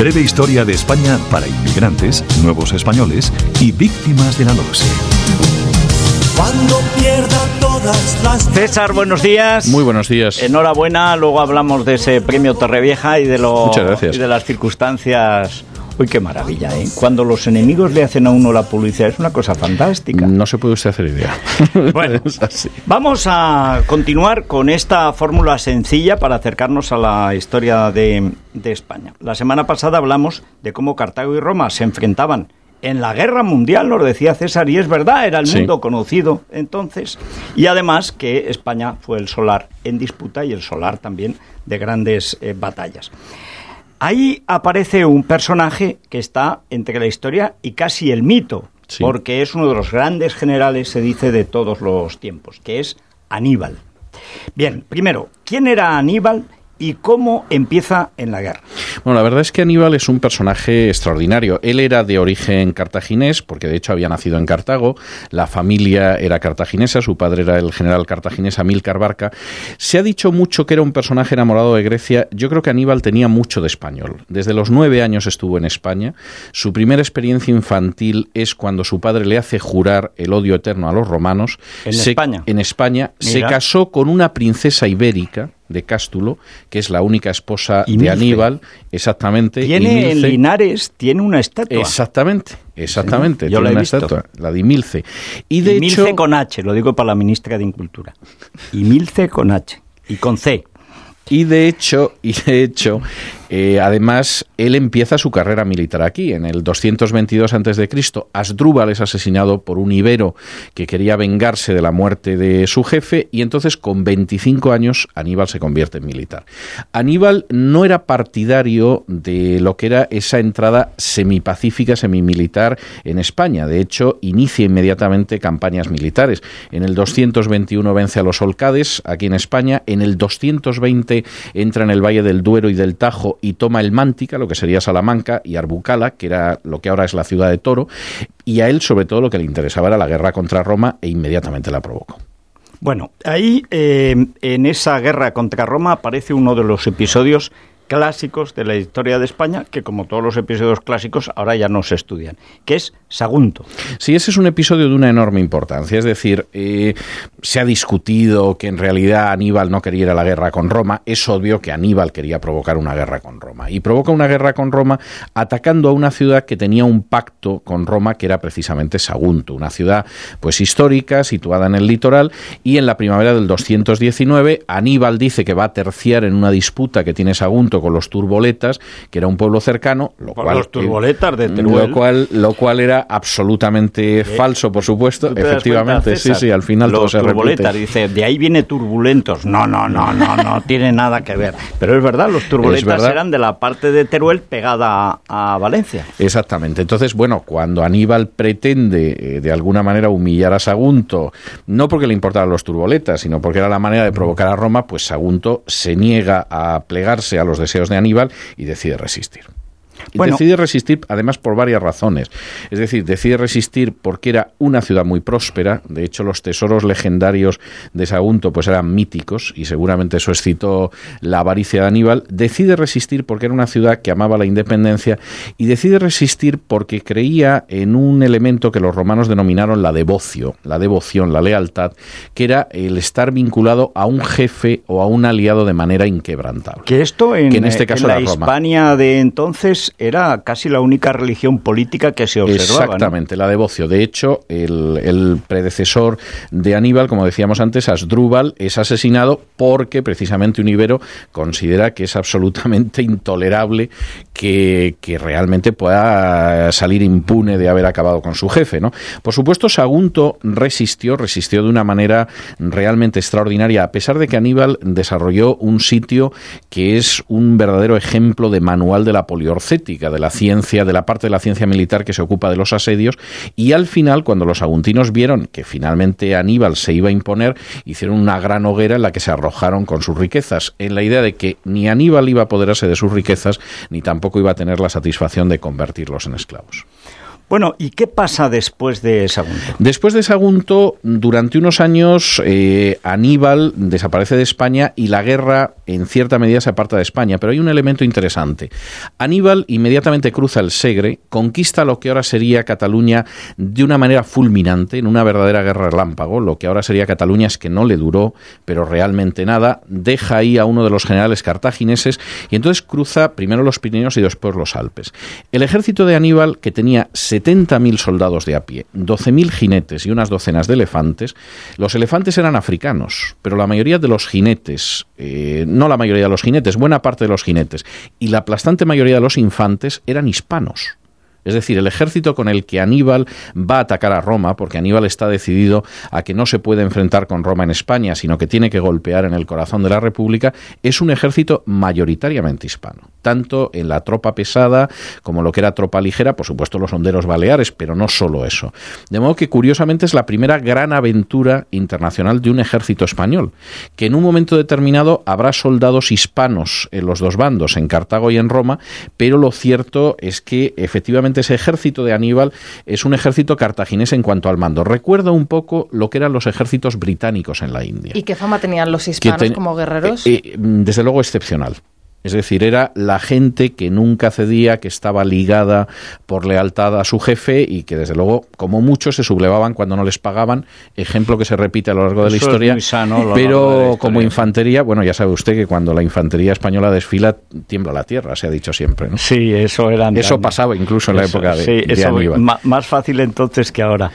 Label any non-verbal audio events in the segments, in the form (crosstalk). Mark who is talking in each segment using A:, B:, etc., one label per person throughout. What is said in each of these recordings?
A: Breve historia de España para inmigrantes, nuevos españoles y víctimas de la LOSE.
B: Cuando pierda todas las...
C: César, buenos días.
D: Muy buenos días.
C: Enhorabuena, luego hablamos de ese premio Torrevieja y de, lo,
D: Muchas gracias.
C: y de las circunstancias. Uy, qué maravilla, ¿eh? Cuando los enemigos le hacen a uno la publicidad es una cosa fantástica.
D: No se puede usted hacer idea. (laughs)
C: Bueno, (laughs)
D: Es así.
C: vamos a continuar con esta fórmula sencilla para acercarnos a la historia de, de España. La semana pasada hablamos de cómo Cartago y Roma se enfrentaban en la guerra mundial, nos decía César, y es verdad, era el
D: Sí.
C: mundo conocido entonces. Y además que España fue el solar en disputa y el solar también de grandes eh, batallas. Ahí aparece un personaje que está entre la historia y casi el mito,
D: Sí.
C: porque es uno de los grandes generales, se dice, de todos los tiempos, que es Aníbal. Bien, primero, ¿quién era Aníbal y cómo empieza en la guerra?
D: Bueno, la verdad es que Aníbal es un personaje extraordinario. Él era de origen cartaginés, porque de hecho había nacido en Cartago. La familia era cartaginesa, su padre era el general cartaginés Amílcar Barca. Se ha dicho mucho que era un personaje enamorado de Grecia. Yo creo que Aníbal tenía mucho de español. Desde los nueve años estuvo en España. Su primera experiencia infantil es cuando su padre le hace jurar el odio eterno a los romanos.
C: ¿En
D: Se-
C: España?
D: En España. Se casó con una princesa ibérica de Cástulo, que es la única esposa de. Aníbal, exactamente.
C: Tiene en Linares, tiene una estatua.
D: Exactamente, exactamente.
C: Sí, yo
D: tiene
C: la he
D: una
C: visto.
D: estatua, la de Milce. Y de
C: Milce
D: hecho,
C: con H, lo digo para la ministra de Incultura. Y Milce con H. Y con C.
D: y de hecho, y de hecho, eh, además, él empieza su carrera militar aquí, en el 222 a.C. Asdrúbal es asesinado por un ibero que quería vengarse de la muerte de su jefe, y entonces, con 25 años, Aníbal se convierte en militar. Aníbal no era partidario de lo que era esa entrada semipacífica, semimilitar en España. De hecho, inicia inmediatamente campañas militares. En el 221 vence a los Olcades, aquí en España. En el 220 entra en el Valle del Duero y del Tajo y toma el Mántica, lo que sería Salamanca, y Arbucala, que era lo que ahora es la ciudad de Toro. Y a él, sobre todo, lo que le interesaba era la guerra contra Roma e inmediatamente la provocó.
C: Bueno, ahí eh, en esa guerra contra Roma aparece uno de los episodios clásicos de la historia de España, que como todos los episodios clásicos ahora ya no se estudian, que es Sagunto.
D: Sí, ese es un episodio de una enorme importancia. Es decir, eh, se ha discutido que en realidad Aníbal no quería ir a la guerra con Roma. Es obvio que Aníbal quería provocar una guerra con Roma. Y provoca una guerra con Roma atacando a una ciudad que tenía un pacto con Roma, que era precisamente Sagunto, una ciudad pues histórica, situada en el litoral. Y en la primavera del 219, Aníbal dice que va a terciar en una disputa que tiene Sagunto con los turboletas, que era un pueblo cercano, lo
C: Con
D: cual
C: los turboletas de Teruel.
D: lo cual lo cual era absolutamente falso, por supuesto.
C: ¿Tú te das
D: Efectivamente,
C: cuenta,
D: sí, sí, al final todo
C: los
D: se
C: turboletas,
D: repite.
C: dice, de ahí viene turbulentos. No, no, no, no, no (laughs) tiene nada que ver. Pero es verdad, los turboletas
D: verdad.
C: eran de la parte de Teruel pegada a, a Valencia.
D: Exactamente. Entonces, bueno, cuando Aníbal pretende eh, de alguna manera humillar a Sagunto, no porque le importaran los turboletas, sino porque era la manera de provocar a Roma, pues Sagunto se niega a plegarse a los deseos de Aníbal y decide resistir.
C: Bueno.
D: decide resistir, además, por varias razones. Es decir, decide resistir porque era una ciudad muy próspera. De hecho, los tesoros legendarios de Sagunto pues eran míticos y seguramente eso excitó la avaricia de Aníbal. Decide resistir porque era una ciudad que amaba la independencia y decide resistir porque creía en un elemento que los romanos denominaron la devocio, la devoción, la lealtad, que era el estar vinculado a un jefe o a un aliado de manera inquebrantable.
C: Que esto en,
D: Que en este caso
C: en la
D: era Roma.
C: Hispania de entonces era casi la única religión política que se observaba.
D: Exactamente, la devocio. De hecho, el, el predecesor de Aníbal, como decíamos antes, Asdrúbal, es asesinado porque precisamente un ibero considera que es absolutamente intolerable que, que realmente pueda salir impune de haber acabado con su jefe. ¿no? Por supuesto, Sagunto resistió, resistió de una manera realmente extraordinaria, a pesar de que Aníbal desarrolló un sitio que es un verdadero ejemplo de manual de la poliorcética, de la ciencia, de la parte de la ciencia militar que se ocupa de los asedios, y al final, cuando los aguntinos vieron que finalmente Aníbal se iba a imponer, hicieron una gran hoguera en la que se arrojaron con sus riquezas, en la idea de que ni Aníbal iba a apoderarse de sus riquezas, ni tampoco iba a tener la satisfacción de convertirlos en esclavos.
C: Bueno, ¿y qué pasa después de Sagunto?
D: Después de Sagunto, durante unos años, eh, Aníbal desaparece de España y la guerra, en cierta medida, se aparta de España. Pero hay un elemento interesante. Aníbal inmediatamente cruza el Segre, conquista lo que ahora sería Cataluña de una manera fulminante, en una verdadera guerra relámpago. Lo que ahora sería Cataluña es que no le duró, pero realmente nada. Deja ahí a uno de los generales cartagineses y entonces cruza primero los Pirineos y después los Alpes. El ejército de Aníbal, que tenía 70.000 soldados de a pie, 12.000 jinetes y unas docenas de elefantes. Los elefantes eran africanos, pero la mayoría de los jinetes, eh, no la mayoría de los jinetes, buena parte de los jinetes, y la aplastante mayoría de los infantes eran hispanos. Es decir, el ejército con el que Aníbal va a atacar a Roma, porque Aníbal está decidido a que no se puede enfrentar con Roma en España, sino que tiene que golpear en el corazón de la República, es un ejército mayoritariamente hispano, tanto en la tropa pesada como lo que era tropa ligera, por supuesto los honderos baleares, pero no solo eso. De modo que curiosamente es la primera gran aventura internacional de un ejército español, que en un momento determinado habrá soldados hispanos en los dos bandos, en Cartago y en Roma, pero lo cierto es que efectivamente ese ejército de Aníbal es un ejército cartaginés en cuanto al mando. Recuerda un poco lo que eran los ejércitos británicos en la India.
E: ¿Y qué fama tenían los hispanos como guerreros?
D: Eh, eh, desde luego excepcional. Es decir, era la gente que nunca cedía, que estaba ligada por lealtad a su jefe y que, desde luego, como muchos, se sublevaban cuando no les pagaban. Ejemplo que se repite a lo largo de la historia. pero como infantería, bueno, ya sabe usted que cuando la infantería española desfila, tiembla la tierra, se ha dicho siempre. ¿no?
C: Sí, eso era.
D: Eso pasaba incluso en la época de, sí, eso,
C: Más fácil entonces que ahora.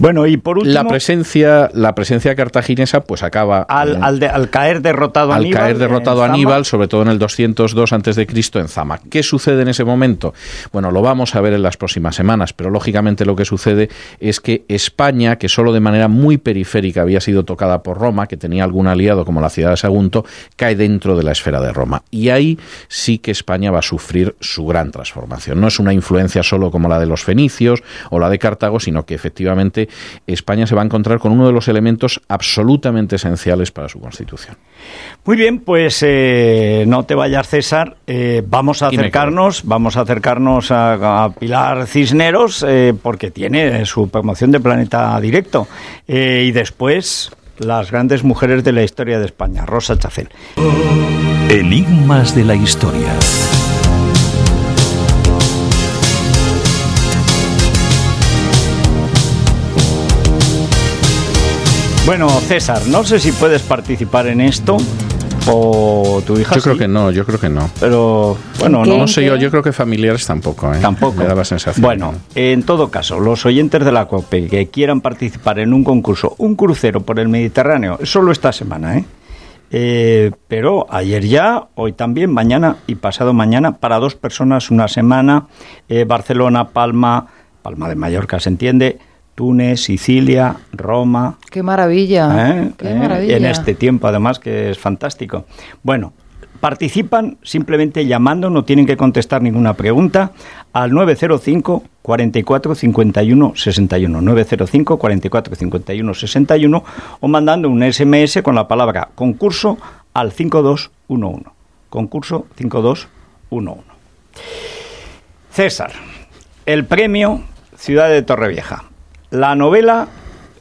C: Bueno, y por último.
D: La presencia, la presencia cartaginesa, pues acaba.
C: Al, al, caer derrotado
D: al
C: Aníbal.
D: caer derrotado Aníbal, sobre todo en el 202 antes de Cristo en Zama. ¿Qué sucede en ese momento? Bueno, lo vamos a ver en las próximas semanas, pero lógicamente lo que sucede es que España, que solo de manera muy periférica había sido tocada por Roma, que tenía algún aliado como la ciudad de Sagunto, cae dentro de la esfera de Roma. Y ahí sí que España va a sufrir su gran transformación. No es una influencia solo como la de los fenicios o la de Cartago, sino que efectivamente España se va a encontrar con uno de los elementos absolutamente esenciales para su constitución.
C: Muy bien, pues eh, no te vayas, César. Eh, vamos a acercarnos, vamos a acercarnos a, Pilar Cisneros eh, porque tiene su promoción de Planeta Directo y después las grandes mujeres de la historia de España, Rosa Chacel.
A: Enigmas de la historia.
C: Bueno, César, no sé si puedes participar en esto o tu hija.
D: Yo creo que no, yo creo que no.
C: Pero bueno,
D: no, sé yo, yo creo que familiares tampoco, ¿eh?
C: Tampoco.
D: Me da la sensación.
C: Bueno, en todo caso, los oyentes de la COPE que quieran participar en un concurso, un crucero por el Mediterráneo, solo esta semana, ¿eh? Eh, pero ayer ya, hoy también, mañana y pasado mañana, para dos personas una semana, eh, Barcelona, Palma, Palma de Mallorca, se entiende, Túnez, Sicilia, Roma.
E: ¡Qué maravilla!
C: ¿Eh?
E: ¡Qué
C: ¿Eh?
E: maravilla!
C: En este tiempo, además, que es fantástico. Bueno, participan simplemente llamando, no tienen que contestar ninguna pregunta, al 905 44 51 61. 905 44 51 61 o mandando un SMS con la palabra concurso al 5211. Concurso 5211. César, el premio Ciudad de Torrevieja. La novela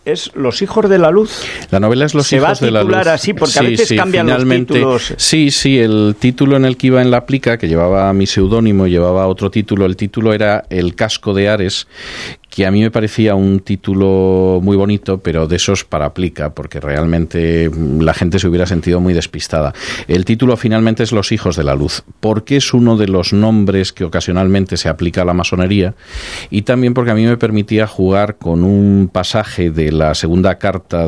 C: es Los hijos de la luz.
D: La novela es Los hijos de la luz.
C: Se va a titular así porque a veces cambian los títulos.
D: Sí, sí, el título en el que iba en la plica, que llevaba mi seudónimo, llevaba otro título, el título era El casco de Ares, que a mí me parecía un título muy bonito, pero de esos para aplica, porque realmente la gente se hubiera sentido muy despistada. El título finalmente es Los hijos de la luz, porque es uno de los nombres que ocasionalmente se aplica a la masonería y también porque a mí me permitía jugar con un pasaje de la segunda carta